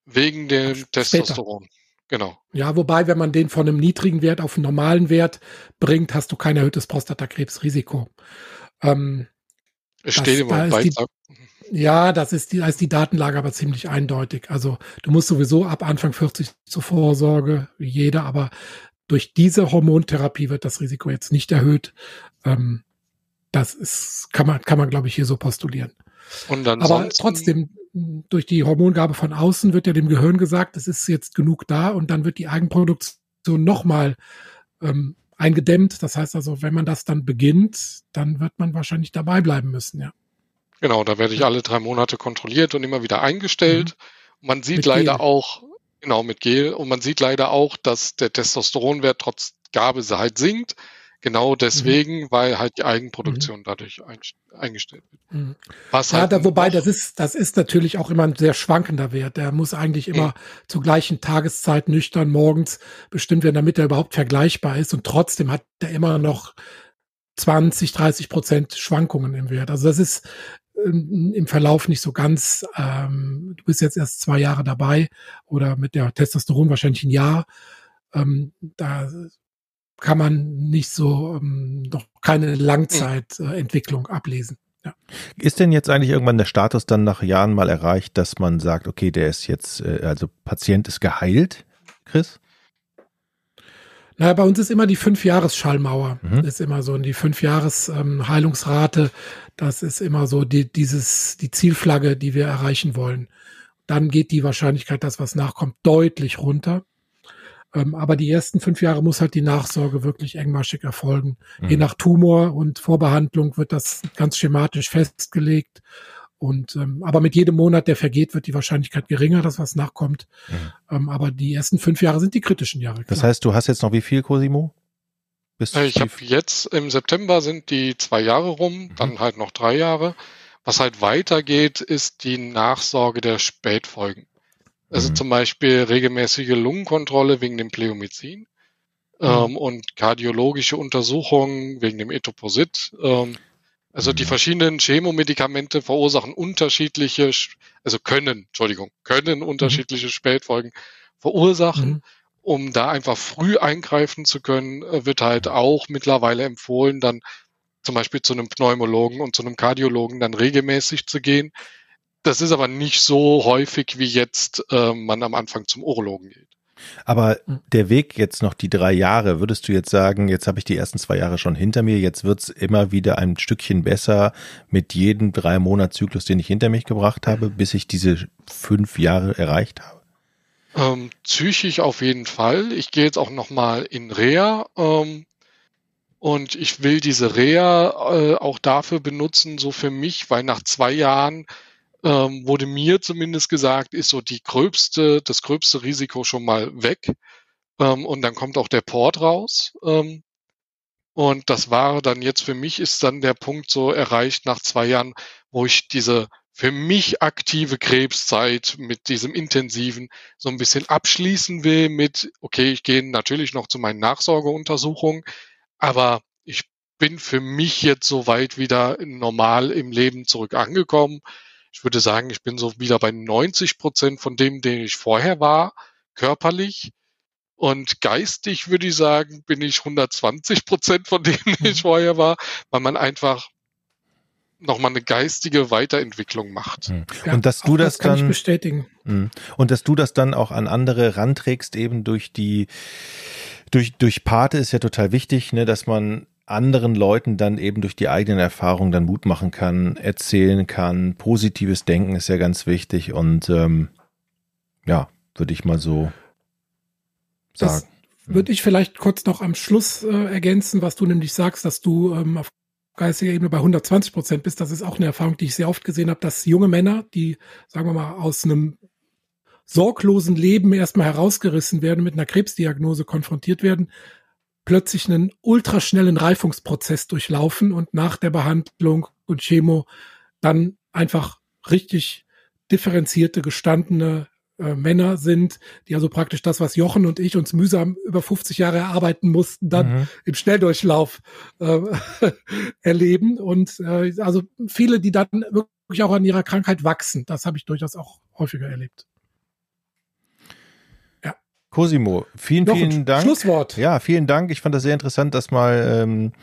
wegen dem Später. Testosteron. Genau. Ja, wobei, wenn man den von einem niedrigen Wert auf einen normalen Wert bringt, hast du kein erhöhtes Prostatakrebsrisiko. Ähm, es steht immer im Beitrag. Ja, das ist die, da ist die Datenlage aber ziemlich eindeutig. Also du musst sowieso ab Anfang 40 zur Vorsorge, wie jeder, aber durch diese Hormontherapie wird das Risiko jetzt nicht erhöht. Ähm, das ist, kann man, kann man, glaube ich, hier so postulieren. Aber trotzdem, durch die Hormongabe von außen wird ja dem Gehirn gesagt, es ist jetzt genug da und dann wird die Eigenproduktion nochmal ähm, eingedämmt. Das heißt also, wenn man das dann beginnt, dann wird man wahrscheinlich dabei bleiben müssen, ja. Genau, da werde ich alle drei Monate kontrolliert und immer wieder eingestellt. Mhm. Man sieht mit leider Gel. auch, genau, mit Gel, und man sieht leider auch, dass der Testosteronwert trotz Gabe halt sinkt. Genau deswegen, mhm. weil halt die Eigenproduktion mhm. dadurch ein, eingestellt wird. Mhm. Was ja, halt da, wobei das ist, das ist natürlich auch immer ein sehr schwankender Wert. Der muss eigentlich immer mhm. zur gleichen Tageszeit nüchtern morgens bestimmt werden, damit er überhaupt vergleichbar ist. Und trotzdem hat er immer noch 20, 30 Prozent Schwankungen im Wert. Also das ist ähm, im Verlauf nicht so ganz, ähm, du bist jetzt erst zwei Jahre dabei oder mit der Testosteron wahrscheinlich ein Jahr. Ähm, da kann man nicht so ähm, noch keine Langzeitentwicklung äh, ablesen. Ja. Ist denn jetzt eigentlich irgendwann der Status dann nach Jahren mal erreicht, dass man sagt, okay, der ist jetzt, äh, also Patient ist geheilt, Chris? Naja, bei uns ist immer die Fünf-Jahres-Schallmauer. Mhm. Ist immer so. Und die Fünf-Jahres-Heilungsrate, ähm, das ist immer so die, dieses, die Zielflagge, die wir erreichen wollen. Dann geht die Wahrscheinlichkeit, dass was nachkommt, deutlich runter. Ähm, aber die ersten fünf Jahre muss halt die Nachsorge wirklich engmaschig erfolgen. Mhm. Je nach Tumor und Vorbehandlung wird das ganz schematisch festgelegt. Und ähm, aber mit jedem Monat, der vergeht, wird die Wahrscheinlichkeit geringer, dass was nachkommt. Mhm. Ähm, aber die ersten fünf Jahre sind die kritischen Jahre. Klar. Das heißt, du hast jetzt noch wie viel, Cosimo? Bis äh, ich habe jetzt im September sind die zwei Jahre rum, mhm. dann halt noch drei Jahre. Was halt weitergeht, ist die Nachsorge der Spätfolgen. Also mhm. zum Beispiel regelmäßige Lungenkontrolle wegen dem Pleomycin mhm. ähm, und kardiologische Untersuchungen wegen dem Etoposit. Ähm, also die mhm. verschiedenen Chemomedikamente verursachen unterschiedliche, also können, Entschuldigung, können unterschiedliche mhm. Spätfolgen verursachen. Mhm. Um da einfach früh eingreifen zu können, äh, wird halt auch mittlerweile empfohlen, dann zum Beispiel zu einem Pneumologen und zu einem Kardiologen dann regelmäßig zu gehen. Das ist aber nicht so häufig, wie jetzt äh, man am Anfang zum Urologen geht. Aber hm. der Weg jetzt noch die drei Jahre, würdest du jetzt sagen, jetzt habe ich die ersten zwei Jahre schon hinter mir, jetzt wird's immer wieder ein Stückchen besser mit jedem drei Monatszyklus, den ich hinter mich gebracht habe, bis ich diese fünf Jahre erreicht habe? Ähm, psychisch auf jeden Fall. Ich gehe jetzt auch nochmal in Reha ähm, und ich will diese Reha äh, auch dafür benutzen, so für mich, weil nach zwei Jahren ähm, wurde mir zumindest gesagt, ist so die gröbste, das gröbste Risiko schon mal weg. Ähm, und dann kommt auch der Port raus. Ähm, und das war dann jetzt für mich ist dann der Punkt so erreicht nach zwei Jahren, wo ich diese für mich aktive Krebszeit mit diesem intensiven so ein bisschen abschließen will mit, okay, ich gehe natürlich noch zu meinen Nachsorgeuntersuchungen, aber ich bin für mich jetzt soweit wieder normal im Leben zurück angekommen ich würde sagen, ich bin so wieder bei 90 Prozent von dem, den ich vorher war, körperlich. Und geistig würde ich sagen, bin ich 120 Prozent von dem, den ich mhm. vorher war, weil man einfach nochmal eine geistige Weiterentwicklung macht. Mhm. Ja, und dass du das, das dann bestätigen. Mhm. Und dass du das dann auch an andere ranträgst, eben durch die durch durch Pate ist ja total wichtig, ne, dass man anderen Leuten dann eben durch die eigenen Erfahrungen dann Mut machen kann, erzählen kann. Positives Denken ist ja ganz wichtig und ähm, ja, würde ich mal so sagen. Das würde ich vielleicht kurz noch am Schluss äh, ergänzen, was du nämlich sagst, dass du ähm, auf geistiger Ebene bei 120 Prozent bist. Das ist auch eine Erfahrung, die ich sehr oft gesehen habe, dass junge Männer, die, sagen wir mal, aus einem sorglosen Leben erstmal herausgerissen werden, mit einer Krebsdiagnose konfrontiert werden, plötzlich einen ultraschnellen Reifungsprozess durchlaufen und nach der Behandlung und Chemo dann einfach richtig differenzierte, gestandene äh, Männer sind, die also praktisch das, was Jochen und ich uns mühsam über 50 Jahre erarbeiten mussten, dann mhm. im Schnelldurchlauf äh, <laughs> erleben. Und äh, also viele, die dann wirklich auch an ihrer Krankheit wachsen. Das habe ich durchaus auch häufiger erlebt. Cosimo, vielen, Noch vielen Dank. Schlusswort. Ja, vielen Dank. Ich fand das sehr interessant, das mal ähm,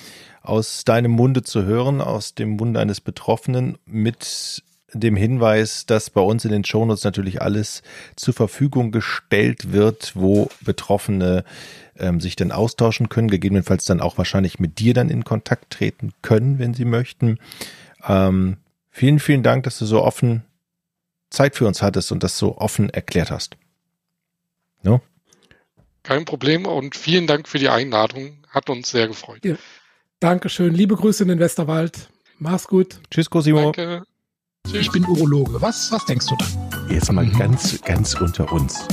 aus deinem Munde zu hören, aus dem Munde eines Betroffenen mit dem Hinweis, dass bei uns in den Shownotes natürlich alles zur Verfügung gestellt wird, wo Betroffene ähm, sich dann austauschen können, gegebenenfalls dann auch wahrscheinlich mit dir dann in Kontakt treten können, wenn sie möchten. Ähm, vielen, vielen Dank, dass du so offen Zeit für uns hattest und das so offen erklärt hast. No? Kein Problem und vielen Dank für die Einladung. Hat uns sehr gefreut. Ja. Dankeschön. Liebe Grüße in den Westerwald. Mach's gut. Tschüss, Cosimo. Danke. Ich bin Urologe. Was, was denkst du da? Jetzt mal mhm. ganz, ganz unter uns.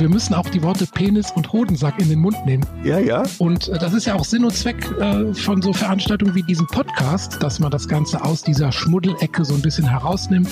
Wir müssen auch die Worte Penis und Hodensack in den Mund nehmen. Ja, ja. Und äh, das ist ja auch Sinn und Zweck äh, von so Veranstaltungen wie diesem Podcast, dass man das Ganze aus dieser Schmuddelecke so ein bisschen herausnimmt.